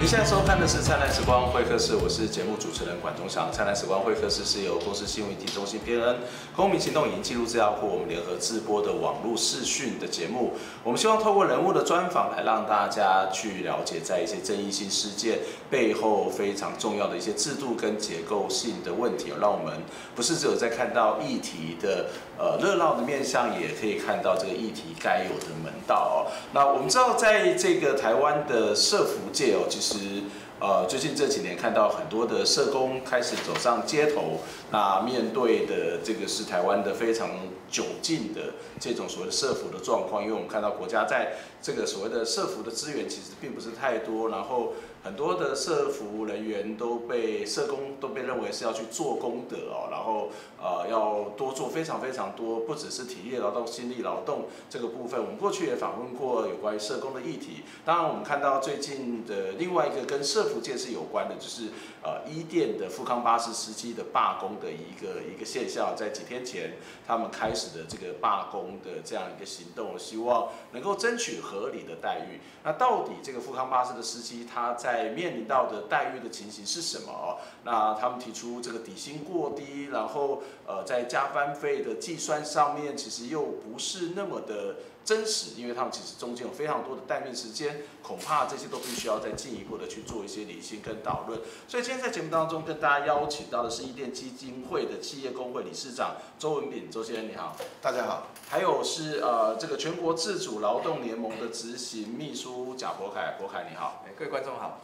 您现在收看的是《灿烂时光会客室》，我是节目主持人管中祥。《灿烂时光会客室》是由公司新闻体中心偏恩、公民行动影音记录资料库我们联合制播的网络视讯的节目。我们希望透过人物的专访，来让大家去了解在一些争议性事件背后非常重要的一些制度跟结构性的问题，让我们不是只有在看到议题的呃热闹的面向，也可以看到这个议题该有的门道哦。那我们知道，在这个台湾的社福界哦，其实。实呃，最近这几年看到很多的社工开始走上街头，那面对的这个是台湾的非常窘境的这种所谓的社服的状况，因为我们看到国家在这个所谓的社服的资源其实并不是太多，然后很多的社服人员都被社工都被认为是要去做功德哦，然后呃要多做非常非常多，不只是体力劳动、心力劳动这个部分。我们过去也访问过有关于社工的议题，当然我们看到最近的另外一个跟社服界是有关的，就是呃伊甸的富康巴士司机的罢工的一个一个现象，在几天前他们开始的这个罢工的这样一个行动，希望能够争取合理的待遇。那到底这个富康巴士的司机他在在面临到的待遇的情形是什么？那他们提出这个底薪过低，然后呃，在加班费的计算上面，其实又不是那么的真实，因为他们其实中间有非常多的待命时间，恐怕这些都必须要再进一步的去做一些理性跟讨论。所以今天在节目当中跟大家邀请到的是伊甸基金会的企业工会理事长周文炳，周先生你好，大家好。还有是呃这个全国自主劳动联盟的执行秘书贾博凯，博凯你好，各位观众好。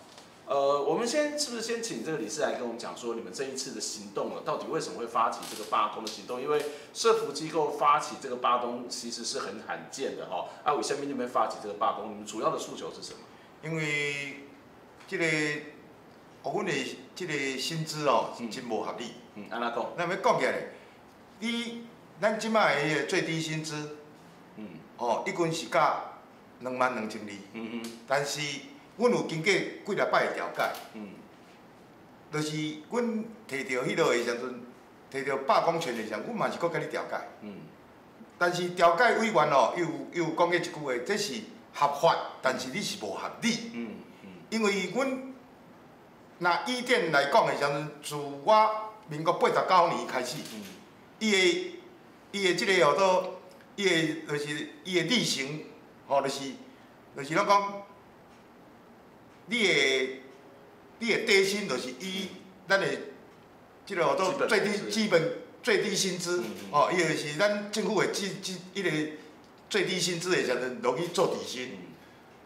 呃，我们先是不是先请这个理事来跟我们讲说，你们这一次的行动了，到底为什么会发起这个罢工的行动？因为社福机构发起这个罢工其实是很罕见的哈。啊，为什么你们发起这个罢工？你们主要的诉求是什么？因为这个我们的这个薪资哦，是真不合理。嗯，安那讲？那么讲起来，你咱即摆的最低薪资，嗯，哦，一共是加两万两千二。嗯嗯。但是阮有经过几礼摆的调解，嗯，就是阮摕到迄落的时阵，摕到罢工权的时阵，阮嘛是搁甲你调解，嗯，但是调解委员哦，又又讲过一句话，这是合法，但是你是无合理，嗯嗯，因为阮拿意见来讲的时阵，自我民国八十九年开始，嗯，伊的伊的即个号做，伊的就是伊的例行，吼，就是就是咱讲。你的你的底薪就是以咱的即个叫做最低基本最低薪资，哦，伊就是咱政府的基基迄个最低薪资的时阵落去做底薪，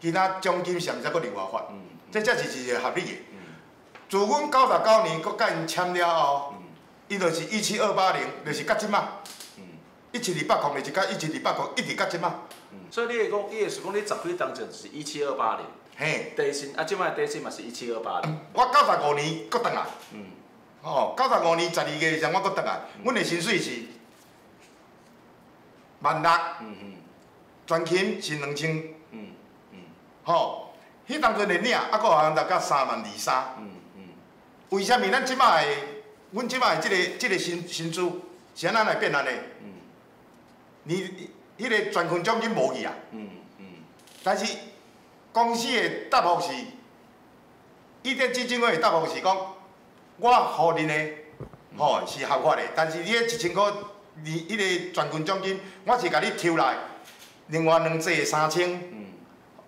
其他奖金啥物则佫另外发，这才是一个合理的。自阮九十九年佫甲因签了后，伊就是一七二八零，就是甲即嘛，一七二八零就是甲一七二八零，一直甲即嘛。所以你会讲，伊的是讲你十岁当前是一七二八零。嘿，底薪啊，即摆底薪嘛是一七二八零。我九十五年搁倒来，嗯，吼，九十五年十二月时阵我搁倒来，阮的薪水是万六，嗯嗯，全勤是两千，嗯嗯，吼，迄当阵的领啊，搁有人达到三万二三，嗯嗯，为虾米咱即摆的，阮即摆的即个即个薪薪资是安怎来变安尼？嗯，你迄个全勤奖金无去啊？嗯嗯，但是。公司的答复是，伊甸基金会的答复是讲，我互恁的吼是合法的，但是你迄一千块，你迄个全勤奖金，我是甲你抽来，另外两剂三千，嗯，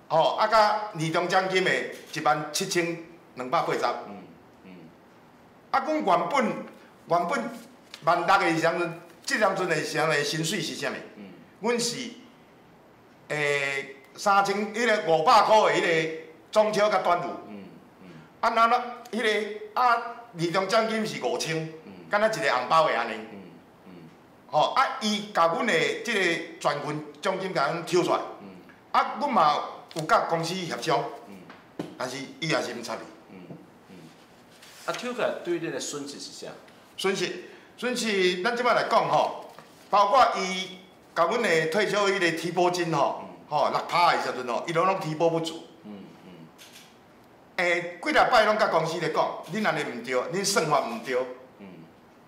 吼啊，甲年终奖金的一万七千两百八十，嗯嗯，啊，阮原本原本万六的时阵，即阵阵的时阵的薪水是啥物？嗯，阮是，诶、欸。三千，迄个五百箍的迄个中秋甲端午，嗯嗯，啊那那迄个啊年终奖金是五千，嗯，敢若一个红包的安尼，嗯嗯，吼啊伊甲阮的即个全勤奖金甲阮抽出来，嗯，啊阮嘛有甲公司协商，嗯，但是伊也是毋睬你，嗯嗯，啊抽出来对恁的损失是啥？损失损失，咱即摆来讲吼，包括伊甲阮的退休迄个提拨金吼。吼，六趴的时阵吼，伊拢拢提保不足。嗯嗯。诶，几礼拜拢甲公司咧讲，恁安尼毋对，恁算法毋对。嗯。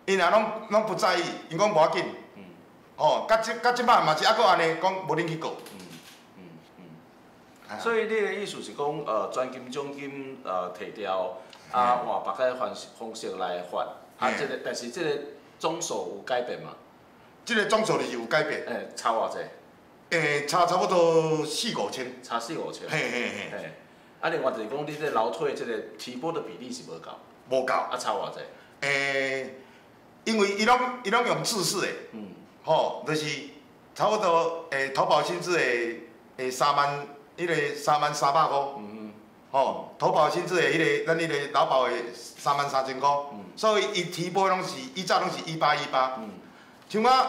因也拢拢不在意，因讲无要紧。嗯。哦，甲即甲即摆嘛是抑搁安尼讲，无恁去告。嗯嗯嗯。所以你的意思是讲，呃，专金奖金呃提掉，啊换别个方方式来发，啊，这个但是即个总数有改变吗？这个总数就是有改变。诶，差偌济？诶，差差不多四五千。差四五千。嘿嘿嘿。啊，另外就是讲，你这楼梯这个提拨的比例是无够。无够。啊，差偌济？诶，因为伊拢伊拢用制式的，嗯，吼，就是差不多诶，投保薪资的诶三万。迄个三万三百块，吼，投保薪资的迄个，咱迄个劳保的三万三千块，所以伊提拨拢是，以早拢是一八一八。嗯像我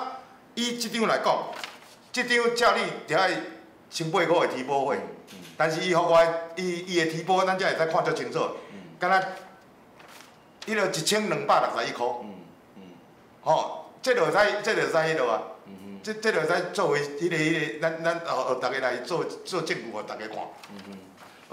以即张来讲，即张照你着爱千八块的提保费，但是伊互我伊伊的提保，咱才会使看足清楚，敢若伊着一千两百六十一块，吼，即着会使，即着会使迄落啊。这这着使作为迄个迄个，咱咱后后大家来做做证据，互逐个看。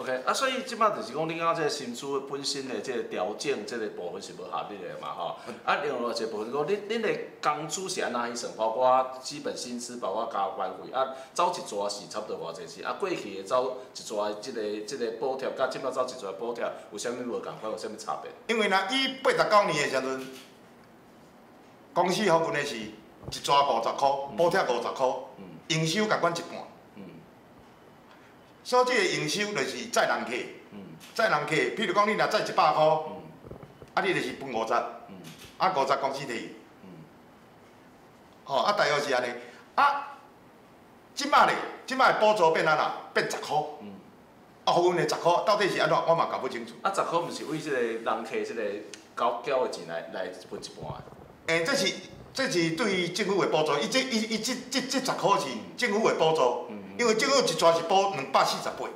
OK，啊，所以即摆就是讲，你讲即个薪资本身的即个调整，即个部分是无合理的嘛，吼。啊，另外一个部分讲，恁恁的工资是安怎去算？包括基本薪资，包括加班费，啊，走一逝是差不多偌济钱？啊，过去的走一逝的这个即个补贴，甲即摆走一逝的补贴，有啥物无共款？有啥物差别？因为若伊八十九年的时阵，公司付阮的是。一逝五十箍，补贴五十箍，营收甲阮一半。所以这个营收就是载人客，载人客。譬如讲，你若载一百箍，啊，你就是分五十，啊，五十公司提。吼，啊，大约是安尼。啊，即摆咧，即摆补助变安怎？变十箍。啊，付阮的十箍，到底是安怎？我嘛搞不清楚。啊，十箍毋是为即个人客即个交交的钱来来分一半？诶，这是。这是对于政府的补助，伊这伊伊这这这十箍是政府的补助，因为政府一逝是补两百四十八，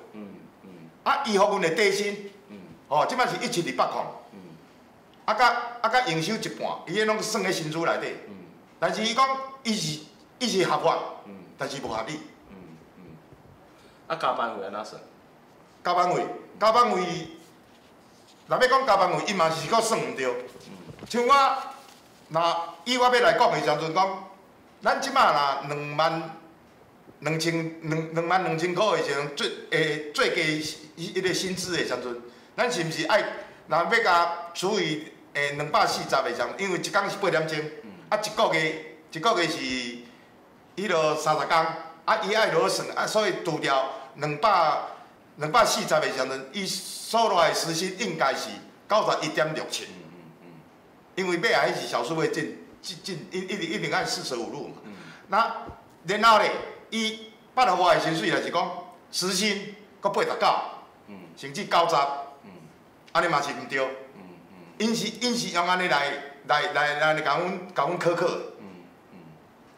啊，伊予阮的底薪，嗯，哦，即摆是一千二百块，啊，甲啊甲营收一半，伊个拢算喺薪资内底，嗯。但是伊讲伊是伊是合法，嗯。但是无合理。嗯嗯。啊，加班费安怎算？加班费，加班费，若要讲加班费，伊嘛是阁算毋对，像我。若以我要来讲的时阵讲，咱即摆若两万两千两两万两千块的时阵，最诶最低迄个薪资的时阵，咱是毋是爱若要甲除以诶两百四十的时阵，因为一工是八点钟，啊一个月一个月是迄落三十工，啊伊爱落算，啊所以除掉两百两百四十的时阵，伊所落来的时薪应该是九十一点六千。因为尾仔迄是小数会进进进一一定一定按四舍五入嘛。嗯、那然后咧，伊捌互我的薪水就是讲时薪搁八十九，甚至九十，安尼嘛是毋对。因是因是用安尼来来来来甲阮甲阮苛刻。嗯嗯。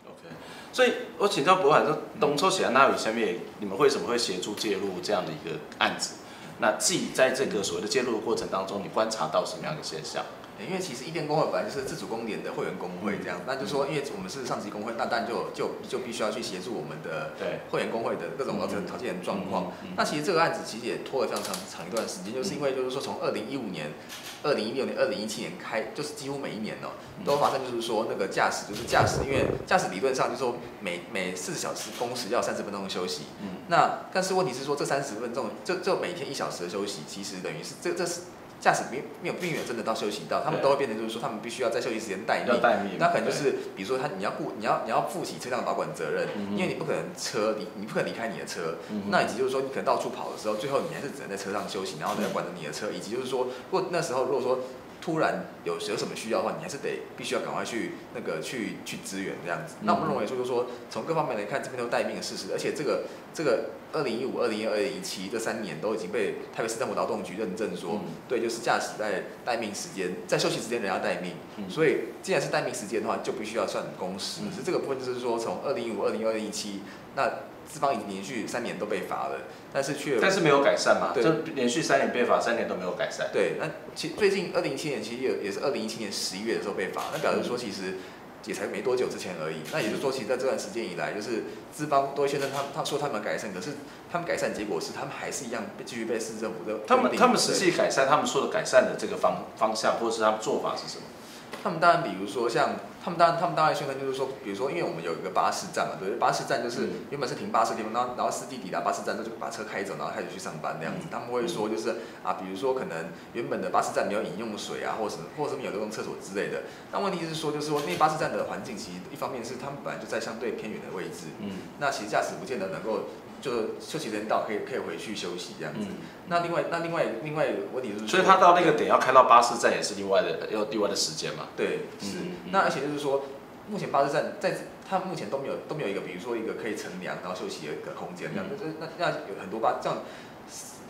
OK，所以我请教柏翰说，当初是安怎为虾米？你们为什么会协助介入这样的一个案子？那自己在这个所谓的介入的过程当中，你观察到什么样的现象？因为其实一店工会本来就是自主公联的会员工会这样，那就是说，因为我们是上级工会，那当然就就就必须要去协助我们的会员工会的各种条条件状况。那其实这个案子其实也拖了非常长长一段时间，就是因为就是说从二零一五年、二零一六年、二零一七年开，就是几乎每一年哦都发生，就是说那个驾驶就是驾驶，因为驾驶理论上就是说每每四十小时工时要三十分钟的休息。那但是问题是说这三十分钟，就就每天一小时的休息，其实等于是这这是。驾驶没没有并没有真的到休息到，他们都会变成就是说，他们必须要在休息时间待命。待命。那可能就是，比如说他你要顾你要你要负起车辆保管责任，因为你不可能车你你不可能离开你的车。那以及就是说，你可能到处跑的时候，最后你还是只能在车上休息，然后呢管着你的车。以及就是说，如果那时候如果说。突然有有什么需要的话，你还是得必须要赶快去那个去去支援这样子。那我们认为，就是说从各方面来看，这边都待命的事实。而且这个这个二零一五、二零一二、二零一七这三年都已经被台北市政府劳动局认证说，嗯、对，就是驾驶在待命时间，在休息时间人要待命。嗯、所以既然是待命时间的话，就必须要算工时。是、嗯、这个部分就是说，从二零一五、二零二零一七那。资方已经连续三年都被罚了，但是却但是没有改善嘛？对，就连续三年被罚，三年都没有改善。对，那其最近二零一七年其实也也是二零一七年十一月的时候被罚，那表示说其实也才没多久之前而已。那也就是说，其实在这段时间以来，就是资方都会宣称他他说他们改善，可是他们改善结果是他们还是一样继续被市政府的。他们他们实际改善，他们说的改善的这个方方向或者是他们做法是什么？他们当然比如说像。他们当然他们当然宣称就是说，比如说，因为我们有一个巴士站嘛，对，巴士站就是原本是停巴士的地方，然后然后司机抵达巴士站之后就把车开走，然后开始去上班那样子。他们会说就是啊，比如说可能原本的巴士站没有饮用水啊，或者什么，或者什么有这种厕所之类的。但问题是说，就是说那巴士站的环境其实一方面是他们本来就在相对偏远的位置，嗯，那其实驾驶不见得能够。就休息人到可以可以回去休息这样子。嗯、那另外那另外另外一个问题就是，所以他到那个点要开到巴士站也是另外的要另外的时间嘛？对，是。那而且就是说，目前巴士站在它目前都没有都没有一个，比如说一个可以乘凉然后休息的一个空间这样。那那那有很多巴这样，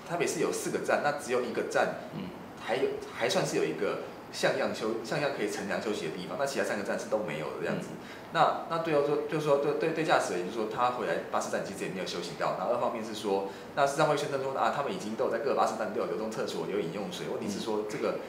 台北市有四个站，那只有一个站，嗯，还有还算是有一个像样休像样可以乘凉休息的地方，那其他三个站是都没有的这样子。嗯那那对哦，就就是说对对对驾驶员，就是说他回来巴士站其实也没有休息到。然后二方面是说，那实际上会宣称说啊，他们已经都有在各个巴士站都有流动厕所、有饮用水。问题是说这个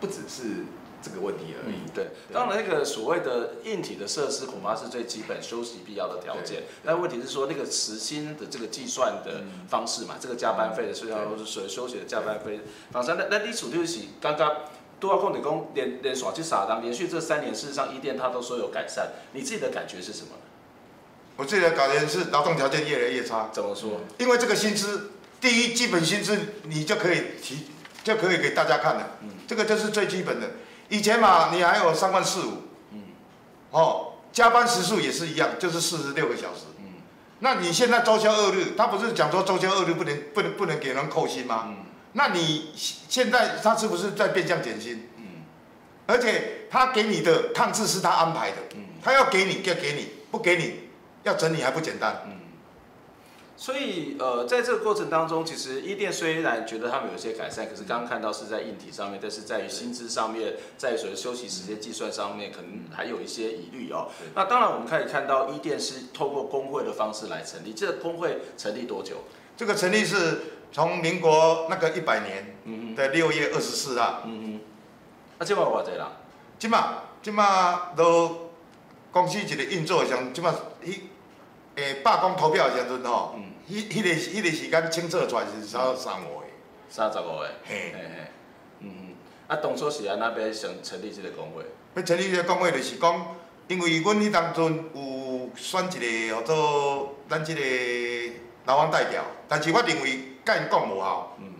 不只是这个问题而已。嗯、对，当然那个所谓的硬体的设施恐怕是最基本休息必要的条件。但问题是说那个时薪的这个计算的方式嘛，嗯、这个加班费的是要所谓休息的加班费。反正那那你处就是刚刚。都要控你工连连耍去傻当，连续这三年，事实上，一店他都说有改善。你自己的感觉是什么？我自己的感觉是劳动条件越来越差。怎么说？因为这个薪资，第一基本薪资你就可以提，就可以给大家看了。嗯。这个就是最基本的。以前嘛，你还有三万四五。嗯。哦，加班时数也是一样，就是四十六个小时。嗯。那你现在周休二日，他不是讲说周休二日不能不能不能给人扣薪吗？嗯。那你现在他是不是在变相减薪？嗯，而且他给你的抗制是他安排的，嗯，他要给你就给你，不给你要整理还不简单，嗯，所以呃，在这个过程当中，其实伊甸虽然觉得他们有一些改善，可是刚刚看到是在硬体上面，但是在于薪资上面，在所谓休息时间计算上面，可能还有一些疑虑哦。那当然，我们可以看到伊甸是透过工会的方式来成立，这个工会成立多久？这个成立是。从民国那个一百年的六月二十四号，嗯嗯，啊，这嘛有偌济人？即马即马都公司一个运作上，即马，迄诶罢工投票的时阵吼，迄迄个迄个时间清测出来是三三五个，三十五个，嘿。嘿嘿，嗯嗯，啊，当初是安那边想成立即个工会？要成立即个工会，就是讲，因为阮迄当阵有选一个叫做咱即个劳方代表，但是我认为。甲因讲无效，嗯，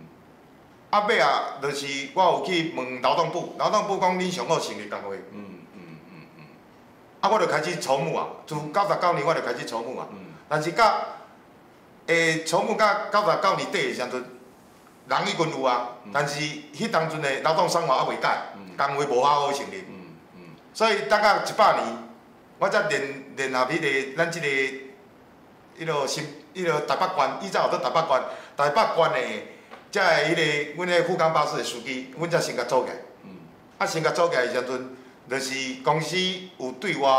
啊尾啊，就是我有去问劳动部，劳动部讲恁上好成立工会，嗯嗯嗯。嗯，啊，我就开始筹募啊，自九十九年我就开始筹募啊，嗯，但是甲诶筹募甲九十九年底诶时阵，人已经有啊，但是迄当阵诶劳动生活还未改，工会无好好成立，嗯嗯，所以等到一百年，我才联联合迄个咱即个迄落新迄落台北县，以前有做台北县。台北县的，即个迄个，阮迄个富冈巴士的司机，阮才先甲租起来。嗯。啊，先甲租起来的时阵，就是公司有对外，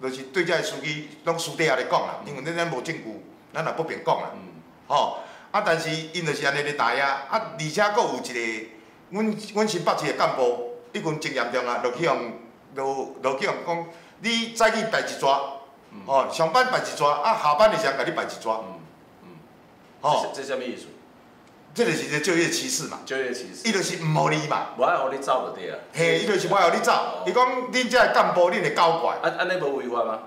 就是对这个司机拢私底下咧讲啦，因为恁咱无证据，咱也不便讲啦。嗯。吼，啊，但是因就是安尼咧打压，啊，而且佫有一个，阮阮新北市的干部，已经真严重啊，落去用，落落去用讲，你早起排一逝，哦，上班排一逝，啊，下班的时阵甲你排一逝。嗯。哦，这什么意思？这就是个就业歧视嘛。就业歧视。伊就是唔互你嘛。无爱互你走就对啊。嘿，伊就是无爱互你走。伊讲恁这干部，恁会搞怪。啊，安尼无违法吗？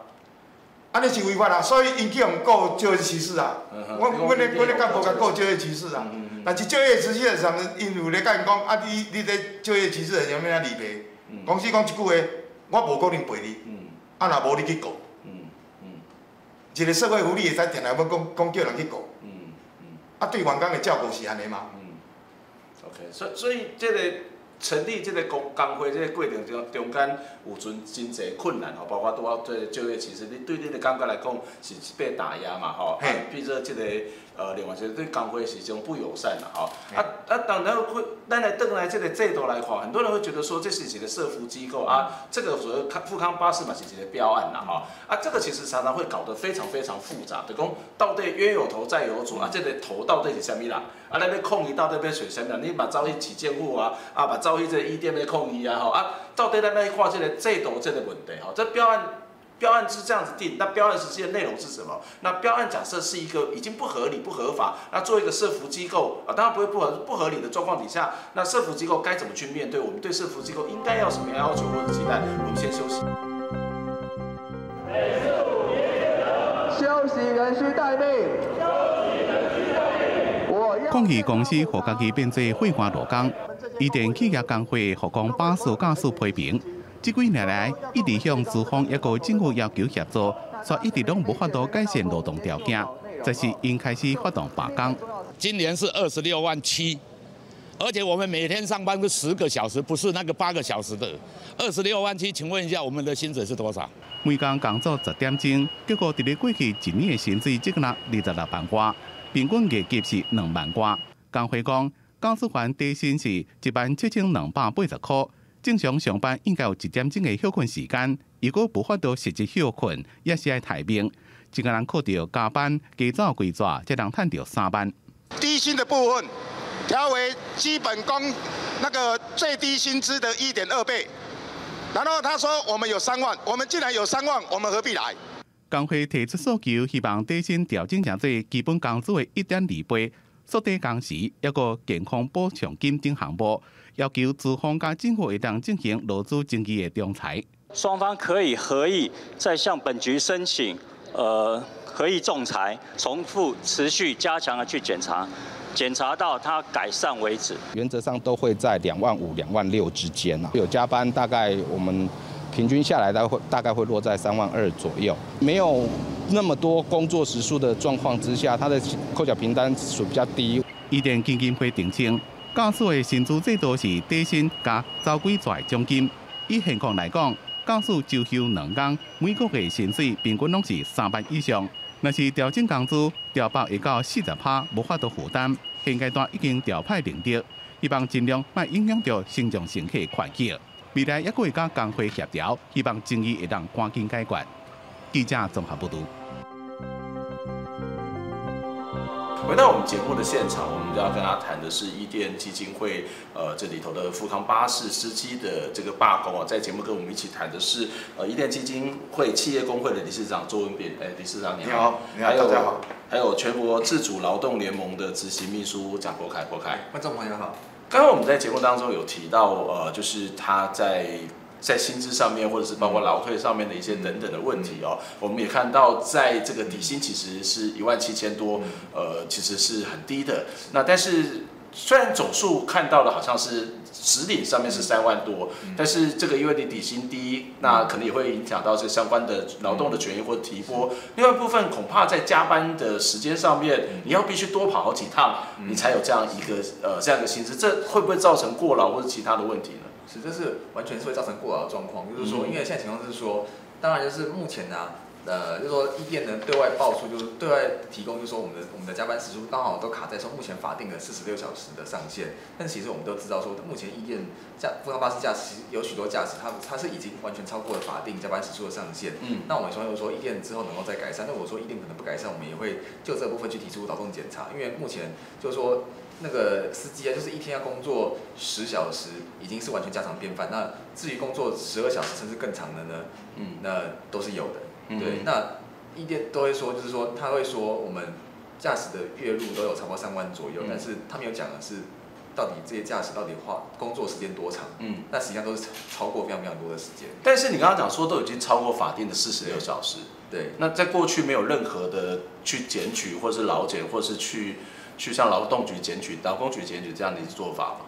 安尼是违法啊，所以因去用告就业歧视啊。我阮咧阮咧干部甲告就业歧视啊。但是就业歧视上，因有咧甲因讲，啊，你你咧就业歧视的啥物啊理赔？公司讲一句话，我无可能赔你。啊，若无你去告。嗯嗯。一个社会福利会使定来要讲讲叫人去告。啊，对员工的照顾是安尼吗？嗯，OK，所以所以这个成立这个工工会这个过程中中间有存真侪困难吼，包括拄啊做就业，其实你对你的感觉来讲是被打压嘛吼，嘿，比如说这个。呃，另外就是对工会是一种不友善啦，吼、嗯。啊啊，当然会，咱来转来这个制度来看，很多人会觉得说这是一个社福机构啊，这个所谓康富康巴士嘛是一个标案啦，哈。啊，这个其实常常会搞得非常非常复杂，就讲到底冤有头债有主啊，这个头到底是什么啦？啊，那边控伊到底要选虾米啦？你把招去起建户啊，啊，把招去这个伊甸要控伊啊，吼啊，到底咱来看这个制度这个问题，吼，这标案。标案是这样子定，那标案实际的内容是什么？那标案假设是一个已经不合理、不合法，那作为一个社福机构啊，当然不会不合不合理的状况底下，那社福机构该怎么去面对？我们对社福机构应该要什么样要求或者期待？我们先休息。休息人需待命。抗疫公司和家己编制绘画罗岗，伊电企业工会和工巴士驾驶批评，这几年来一直向资方一个政府要求协作，却一直都无法度改善劳动条件，这是因开始发动罢工。今年是二十六万七，而且我们每天上班是十个小时，不是那个八个小时的。二十六万七，请问一下，我们的薪水是多少？每天工作十点钟，结果伫咧过去一年的薪水只个人二十六万块。平均月给是两万块。工会讲，驾驶员底薪是一万七千两百八十块。正常上班应该有一点钟的休困时间，如果无法度实际休困，也是要提名。一个人靠着加班加早归抓，才能赚到三万。低薪的部分调为基本工那个最低薪资的一点二倍。然后他说我们有三万，我们既然有三万，我们何必来？工会提出诉求，希望底薪调整成最基本工资的一点二倍，缩短工时，一个健康补偿金等项目，要求资方加政府一同进行劳资争议的仲裁。双方可以合议再向本局申请，呃，合议仲裁，重复持续加强的去检查，检查到它改善为止。原则上都会在两万五、两万六之间啊，有加班，大概我们。平均下来，大概会大概会落在三万二左右。没有那么多工作时数的状况之下，它的扣缴凭单数比较低。一点基金会澄清，驾驶的薪资最多是底薪加早归拽奖金。以现况来讲，驾驶周休两工，每个月薪水平均拢是三万以上。若是调整工资，调报会到四十趴，无法度负担。现阶段已经调派领导，希望尽量莫影响到成长乘客快乐。未来一个会跟工会协调，希望争议会当赶紧解决。记者综合报道。回到我们节目的现场，我们就要跟他谈的是伊甸基金会，呃，这里头的富康巴士司机的这个罢工啊。在节目跟我们一起谈的是，呃，伊甸基金会企业工会的理事长周文炳，哎，理事长你好。你好，你好，大家好。还有全国自主劳动联盟的执行秘书蒋国凯，国凯。观众朋友好。刚刚我们在节目当中有提到，呃，就是他在在薪资上面，或者是包括劳退上面的一些等等的问题哦。我们也看到，在这个底薪其实是一万七千多，呃，其实是很低的。那但是虽然总数看到的好像是。实领上面是三万多，但是这个因为你底薪低，那可能也会影响到这相关的劳动的权益或提拨。另外一部分恐怕在加班的时间上面，你要必须多跑好几趟，你才有这样一个呃这样一个薪资，这会不会造成过劳或者其他的问题呢？是，这是完全是会造成过劳的状况。就是说，因为现在情况是说，当然就是目前呢、啊。呃，就是说，一店呢对外报出，就是对外提供，就是说我们的我们的加班时数刚好都卡在说目前法定的四十六小时的上限。但其实我们都知道说，目前一店驾复康巴士驾驶有许多驾驶，它它是已经完全超过了法定加班时数的上限。嗯。那我们希望说，一店之后能够再改善。那我说一店可能不改善，我们也会就这部分去提出劳动检查。因为目前就是说那个司机啊，就是一天要工作十小时，已经是完全家常便饭。那至于工作十二小时甚至更长的呢，嗯，那都是有的。对，那一天都会说，就是说他会说我们驾驶的月入都有超过三万左右，嗯、但是他没有讲的是到底这些驾驶到底花工作时间多长，嗯，那实际上都是超过非常非常多的时间。但是你刚刚讲说都已经超过法定的四十六小时，对，对，那在过去没有任何的去检举，或是劳检，或是去去向劳动局检举、劳工局检举这样的一个做法吗？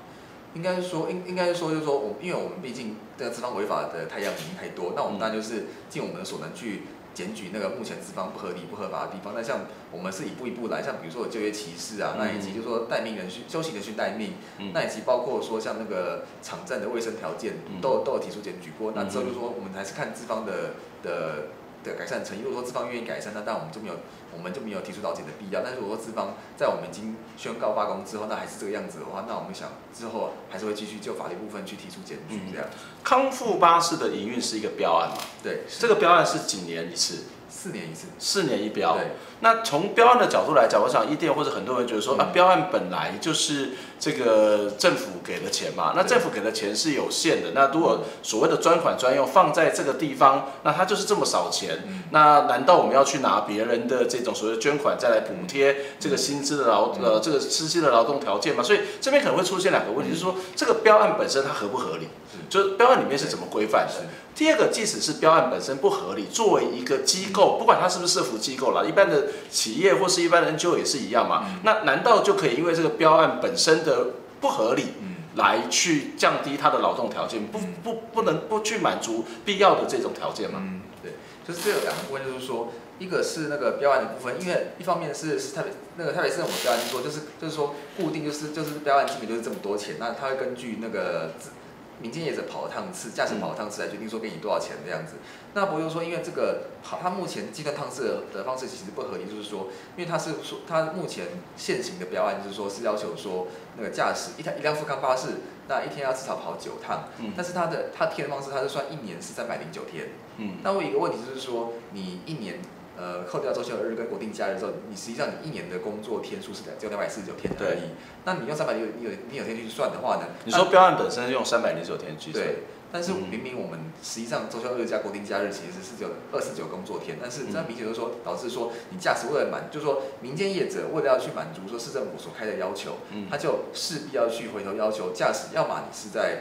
应该是说，应应该是说，就是说我，因为我们毕竟这个资方违法的太阳已经太多，那我们当然就是尽我们的所能去检举那个目前资方不合理、不合法的地方。那像我们是一步一步来，像比如说有就业歧视啊，那以及就是说待命人休息人去待命，那以及包括说像那个场站的卫生条件，都都有提出检举过。那之后就是说，我们还是看资方的的。改善诚意，如果说资方愿意改善，那但我们就没有，我们就没有提出导解的必要。但是如果说资方在我们已经宣告罢工之后，那还是这个样子的话，那我们想之后还是会继续就法律部分去提出检举这样。康复巴士的营运是一个标案嘛？对，这个标案是几年一次？四年一次，四年一标。对。那从标案的角度来讲，我想伊甸或者很多人觉得说、嗯、啊，标案本来就是这个政府给的钱嘛，那政府给的钱是有限的。那如果所谓的专款专用放在这个地方，那它就是这么少钱。嗯、那难道我们要去拿别人的这种所谓捐款再来补贴这个薪资的劳、嗯、呃这个司机的劳动条件吗？所以这边可能会出现两个问题，就是说这个标案本身它合不合理？就是标案里面是怎么规范的？第二个，即使是标案本身不合理，作为一个机构，不管它是不是社服机构啦，一般的企业或是一般的 NGO 也是一样嘛。那难道就可以因为这个标案本身的不合理，来去降低它的劳动条件，不不不能不去满足必要的这种条件吗？嗯，对，就是这有两个问题，就是说，一个是那个标案的部分，因为一方面是是台北那个台北市政府标案说，就是就是说固定就是就是标案基本就是这么多钱，那他会根据那个。民间业者跑了趟次，驾驶跑了趟次来决定说给你多少钱这样子。那不用说，因为这个好，他目前计算趟次的方式其实不合理，就是说，因为他是说他目前现行的标案就是说是要求说那个驾驶一台一辆富康巴士，那一天要至少跑九趟。嗯。但是他的他填的方式，他是算一年是三百零九天。嗯。那我有一个问题就是说，你一年。呃，扣掉周休二日跟国定假日之后，你实际上你一年的工作天数是只有两百四十九天而已。那你用三百六六六天去算的话呢？你说标案本身用三百零九天去算。对，但是明明我们实际上周休二日加国定假日其实是只有二四九工作天，但是这样明显就是说导致说你驾驶为了满，就是说民间业者为了要去满足说市政府所开的要求，他就势必要去回头要求驾驶，要么你是在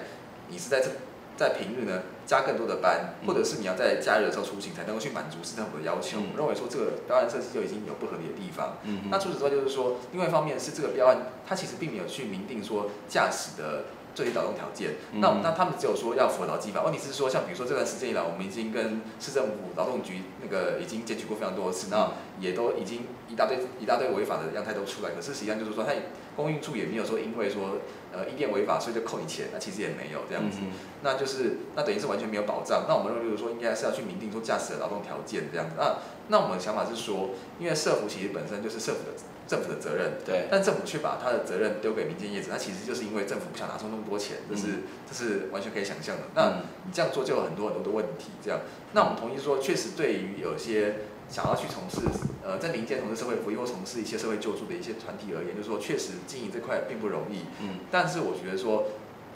你是在这。在平日呢，加更多的班，或者是你要在假日的时候出行，才能够去满足市政府的要求。我认为说这个标案设计就已经有不合理的地方。嗯，那除此之外，就是说，另外一方面是这个标案，它其实并没有去明定说驾驶的最低劳动条件。那那他们只有说要符合劳基法。问题是说，像比如说这段时间以来，我们已经跟市政府劳动局那个已经检举过非常多次，那也都已经一大堆一大堆违法的样态都出来。可是实际上就是说，它公运处也没有说因为说。呃，一店违法，所以就扣你钱，那其实也没有这样子，嗯、那就是那等于是完全没有保障。那我们认为就是说，应该是要去明定说驾驶的劳动条件这样子。那那我们的想法是说，因为社服其实本身就是社府的政府的责任，对，但政府却把他的责任丢给民间业者，那其实就是因为政府不想拿出那么多钱，这是这是完全可以想象的。那你这样做就有很多很多的问题，这样。那我们同意说，确实对于有些。想要去从事呃在民间从事社会服务或从事一些社会救助的一些团体而言，就是说确实经营这块并不容易。嗯。但是我觉得说，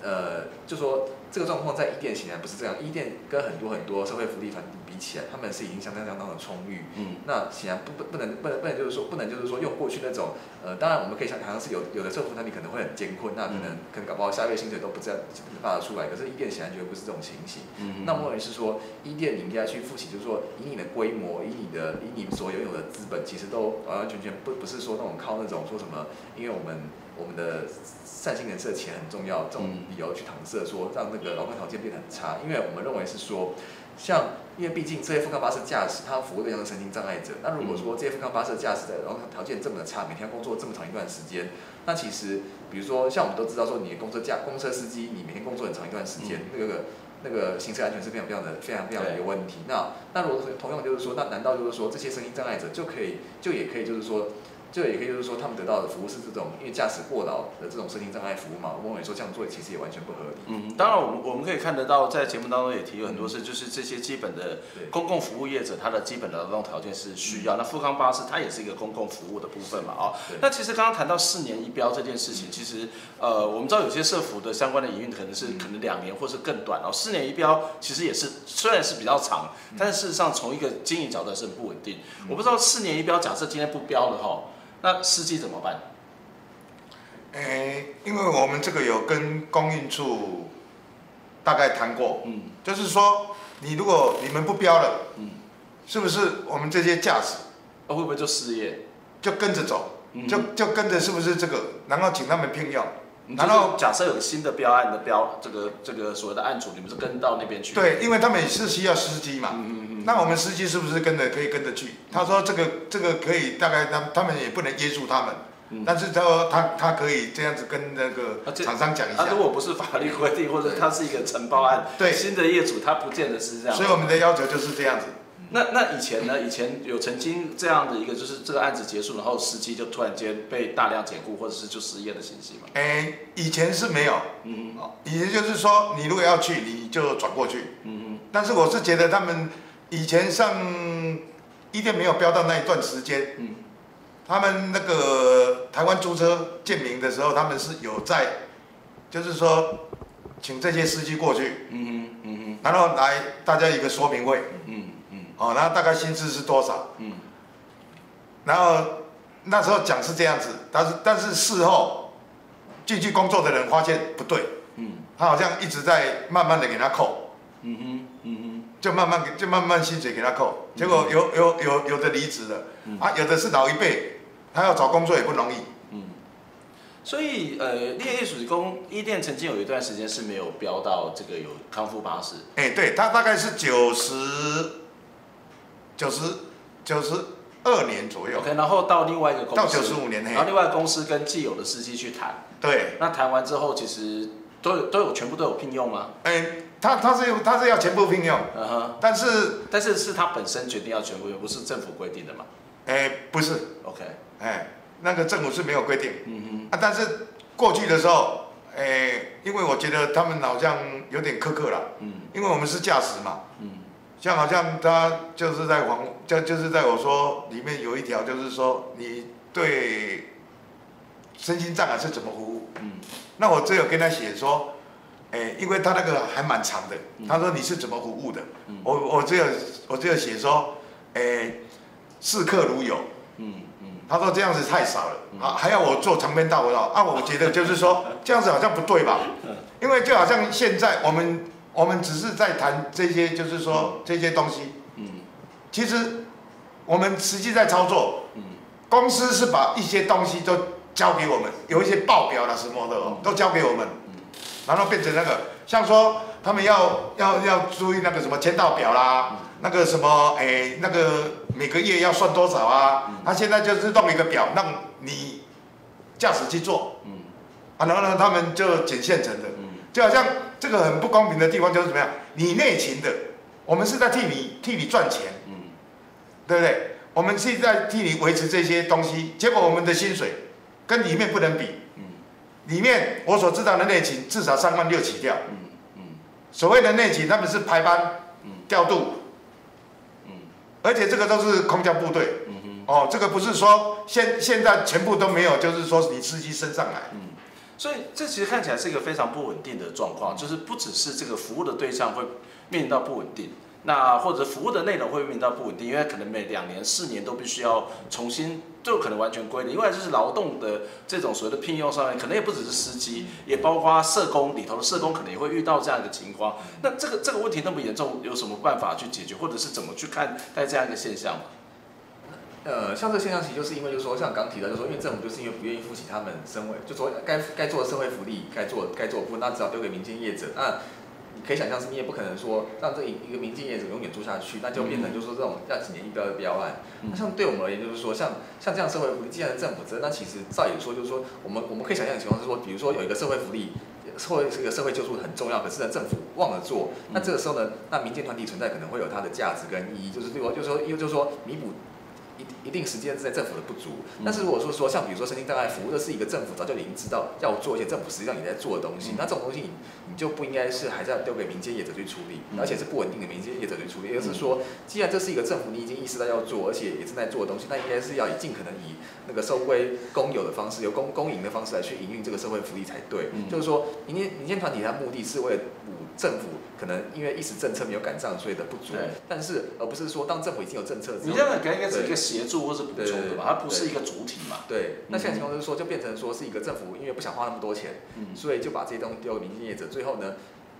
呃，就说这个状况在伊甸显然不是这样。伊甸跟很多很多社会福利团体比起来，他们是已经相当相当的充裕。嗯。那显然不不不能不能不能就是说不能就是说用过去那种呃，当然我们可以想好像是有有的社福团体可能会很艰困，那可能、嗯、可能搞不好下个月薪水都不知道发得出来。可是伊甸显然绝对不是这种情形。嗯。那我认为是说伊甸你应该去负起，就是说以你的规模，以你的以你所拥有的资本，其实都完完全全不不是说那种靠那种说什么，因为我们我们的善心人士的钱很重要这种理由去搪塞，说让那个劳工条件变得很差。因为我们认为是说，像因为毕竟这些富康巴士驾驶，他服务对象是神经障碍者。那如果说这些富康巴士驾驶的然后条件这么的差，每天工作这么长一段时间，那其实比如说像我们都知道说，你的公车驾公车司机，你每天工作很长一段时间，那个。那个行车安全是非常非常的非常非常的有问题。那那如果同样就是说，那难道就是说这些身心障碍者就可以就也可以就是说？这也可以就是说，他们得到的服务是这种因为驾驶过劳的这种身心障碍服务嘛？我认为说这样做其实也完全不合理。嗯，当然我们我们可以看得到，在节目当中也提了很多次，就是这些基本的公共服务业者，他的基本的劳动条件是需要。那富康巴士它也是一个公共服务的部分嘛？啊，那其实刚刚谈到四年一标这件事情，其实呃，我们知道有些社服的相关的营运可能是可能两年或是更短哦。四年一标其实也是虽然是比较长，但是事实上从一个经营角度是很不稳定。我不知道四年一标，假设今天不标了哈。那司机怎么办？诶、欸，因为我们这个有跟供应处大概谈过，嗯，就是说你如果你们不标了，嗯，是不是我们这些驾驶，会不会就失业？就跟着走，嗯、就就跟着是不是这个？然后请他们聘用，然后假设有新的标案的标，这个这个所谓的案主，你们是跟到那边去？对，因为他们也是需要司机嘛。嗯那我们司机是不是跟着可以跟着去？他说这个这个可以，大概他他们也不能约束他们，嗯、但是他说他他可以这样子跟那个厂商讲一下。如果不是法律规定，或者他是一个承包案，对新的业主他不见得是这样。所以我们的要求就是这样子。那那以前呢？以前有曾经这样的一个，就是这个案子结束，然后司机就突然间被大量解雇，或者是就失业的信息吗？哎、欸，以前是没有。嗯嗯。以前就是说，你如果要去，你就转过去。嗯嗯。但是我是觉得他们。以前上一店没有标到那一段时间，嗯，他们那个台湾租车建名的时候，他们是有在，就是说，请这些司机过去，嗯嗯，嗯哼，然后来大家一个说明会，嗯嗯，哦，然后大概薪资是多少，嗯，然后那时候讲是这样子，但是但是事后进去工作的人发现不对，嗯，他好像一直在慢慢的给他扣，嗯哼。就慢慢给，就慢慢薪水给他扣，结果有有有有的离职了，嗯、啊，有的是老一辈，他要找工作也不容易。嗯，所以呃，烈业水工伊甸曾经有一段时间是没有标到这个有康复巴士。哎、欸，对，他大概是九十九十九十二年左右。OK，然后到另外一个公司，到九十五年，然后另外公司跟既有的司机去谈。对，那谈完之后，其实都有都有全部都有聘用吗？哎、欸。他他是他是要全部聘用，嗯哼，但是但是是他本身决定要全部用，不是政府规定的嘛？哎、欸，不是，OK，哎、欸，那个政府是没有规定，嗯哼，啊，但是过去的时候，哎、欸，因为我觉得他们好像有点苛刻了，嗯，因为我们是驾驶嘛，嗯，像好像他就是在网就就是在我说里面有一条就是说你对身心障碍是怎么服务，嗯，那我只有跟他写说。哎，因为他那个还蛮长的，他说你是怎么服务的？嗯、我我只有我只有写说，哎，视客如友。嗯嗯。他说这样子太少了，啊，还要我做长篇大论啊？我觉得就是说 这样子好像不对吧？因为就好像现在我们我们只是在谈这些，就是说这些东西。嗯。其实我们实际在操作，公司是把一些东西都交给我们，有一些报表啦什么的哦都交给我们。然后变成那个，像说他们要要要注意那个什么签到表啦，那个什么哎，那个每个月要算多少啊？他现在就是弄一个表让你驾驶去做，啊，然后呢，他们就捡现成的，就好像这个很不公平的地方就是怎么样？你内勤的，我们是在替你替你赚钱，对不对？我们是在替你维持这些东西，结果我们的薪水跟里面不能比。里面我所知道的内勤至少三万六起跳，嗯嗯，所谓的内勤他们是排班，嗯，调度，嗯，而且这个都是空降部队，嗯哼，哦，这个不是说现现在全部都没有，就是说你司机升上来，嗯，所以这其实看起来是一个非常不稳定的状况，就是不只是这个服务的对象会面临到不稳定。那或者服务的内容会面临到不稳定，因为可能每两年、四年都必须要重新，就可能完全归零。因为就是劳动的这种所谓的聘用上面，可能也不只是司机，也包括社工里头的社工，可能也会遇到这样一个情况。那这个这个问题那么严重，有什么办法去解决，或者是怎么去看待这样一个现象？呃，像这个现象，其实就是因为就是说，像刚提到，就是说，因为政府就是因为不愿意负起他们身为，就说该该做的社会福利，该做该做的部分，那只好丢给民间业者。那你可以想象是，你也不可能说让这一一个民间业者永远做下去，那就变成就是说这种要几年一标的标案。那像对我们而言，就是说像像这样社会福利，既然是政府责任，那其实照理说就是说，我们我们可以想象的情况是说，比如说有一个社会福利，社会这个社会救助很重要，可是呢政府忘了做，那这个时候呢，那民间团体存在可能会有它的价值跟意义，就是对我就是说，因为就是说弥补。一一定时间之内政府的不足，但是如果说说像比如说身心障碍服务，这是一个政府早就已经知道要做一些政府实际上也在做的东西，那这种东西你你就不应该是还是要丢给民间业者去处理，而且是不稳定的民间业者去处理。也就是说，既然这是一个政府你已经意识到要做，而且也正在做的东西，那应该是要以尽可能以那个收归公有的方式，由公公营的方式来去营运这个社会福利才对。就是说，民间民间团体它目的是为了补政府可能因为一时政策没有赶上所以的不足，但是而不是说当政府已经有政策之后，你这样应该是一个协助或是补充的吧，它不是一个主体嘛。对，那现在情况就是说，就变成说是一个政府因为不想花那么多钱，所以就把这些东西丢给民间业者，最后呢，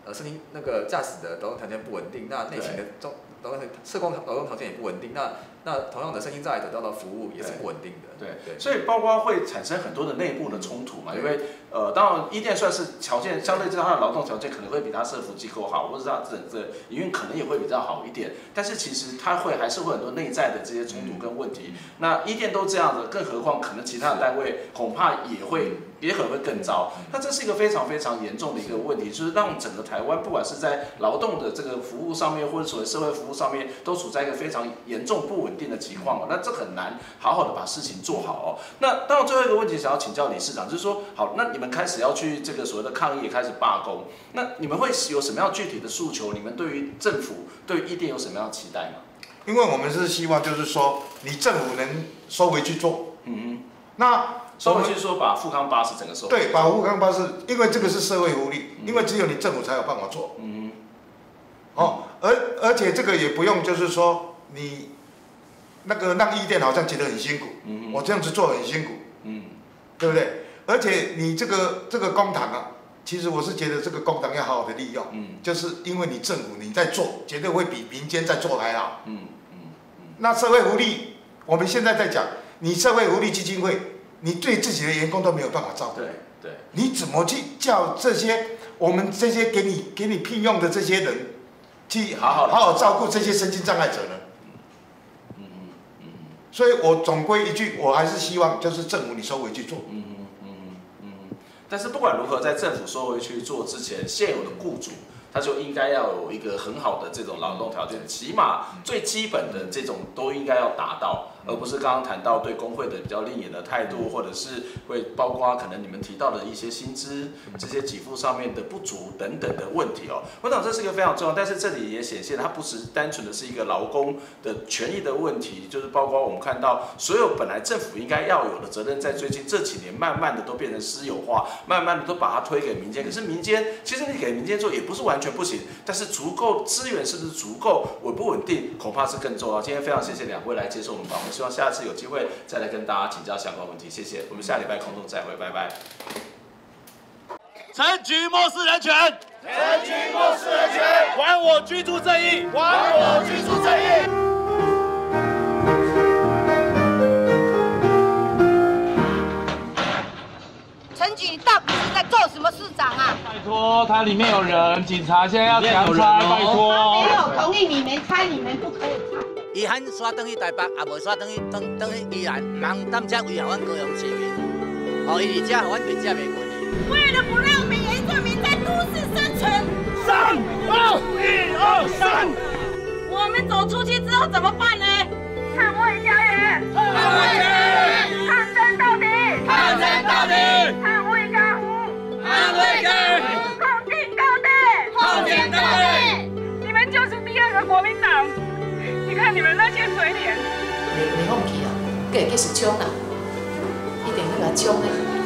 呃，身心那个驾驶的劳动条件不稳定，那内勤的中劳动社工劳动条件也不稳定，那。那同样的身心障碍得到的服务也是不稳定的，对对，所以包括会产生很多的内部的冲突嘛，因为呃，当然伊甸算是条件相对之下，它的劳动条件可能会比它社福机构好，或者是它整个营运可能也会比较好一点，但是其实它会还是会很多内在的这些冲突跟问题。那伊甸都这样子，更何况可能其他的单位恐怕也会也可能会更糟。那这是一个非常非常严重的一个问题，就是让整个台湾不管是在劳动的这个服务上面，或者所谓社会服务上面，都处在一个非常严重不稳。稳定的情况哦，那这很难好好的把事情做好哦。那当然，最后一个问题想要请教李市长，就是说，好，那你们开始要去这个所谓的抗议，开始罢工，那你们会有什么样具体的诉求？你们对于政府、对于伊甸有什么样的期待吗？因为我们是希望就是说，你政府能收回去做。嗯嗯。那收回去说把富康巴士整个收回。对，把富康巴士，因为这个是社会福利，因为只有你政府才有办法做。嗯嗯。哦，而而且这个也不用，就是说你那个让义店好像觉得很辛苦。我这样子做很辛苦。嗯。对不对？而且你这个这个公堂啊。其实我是觉得这个公堂要好好的利用，嗯，就是因为你政府你在做，绝对会比民间在做还好，嗯嗯嗯。那社会福利，我们现在在讲，你社会福利基金会，你对自己的员工都没有办法照顾，对对，你怎么去叫这些我们这些给你给你聘用的这些人，去好好好好照顾这些身心障碍者呢？所以我总归一句，我还是希望就是政府你收回去做。嗯嗯嗯嗯但是不管如何，在政府收回去做之前，现有的雇主他就应该要有一个很好的这种劳动条件，起码最基本的这种都应该要达到。而不是刚刚谈到对工会的比较另眼的态度，或者是会包括可能你们提到的一些薪资、这些给付上面的不足等等的问题哦。我想这是一个非常重要，但是这里也显现它不是单纯的是一个劳工的权益的问题，就是包括我们看到所有本来政府应该要有的责任，在最近这几年慢慢的都变成私有化，慢慢的都把它推给民间。可是民间其实你给民间做也不是完全不行，但是足够资源是不是足够稳不稳定，恐怕是更重要。今天非常谢谢两位来接受我们访问。希望下次有机会再来跟大家请教相关问题，谢谢。我们下礼拜空中再会，拜拜。陈局漠视人权，陈局漠视人权，还我居住正义，还我居住正义。陈局，你到底是在做什么市长啊？拜托，它里面有人，警察现在要强拆，拜托。他没有同意你们拆，你们不可以拆。伊喊刷登去台北，也无刷转去转转去宜兰，唔通担遮危害阮高雄市民，哦，伊遮互阮平遮袂过去。为了不让每一个民在都市生存，三二一二三，我们走出去之后怎么办呢？捍卫家园，捍卫家园，你们那些嘴脸，没没放弃啊，会继续冲啊，一定要来冲的。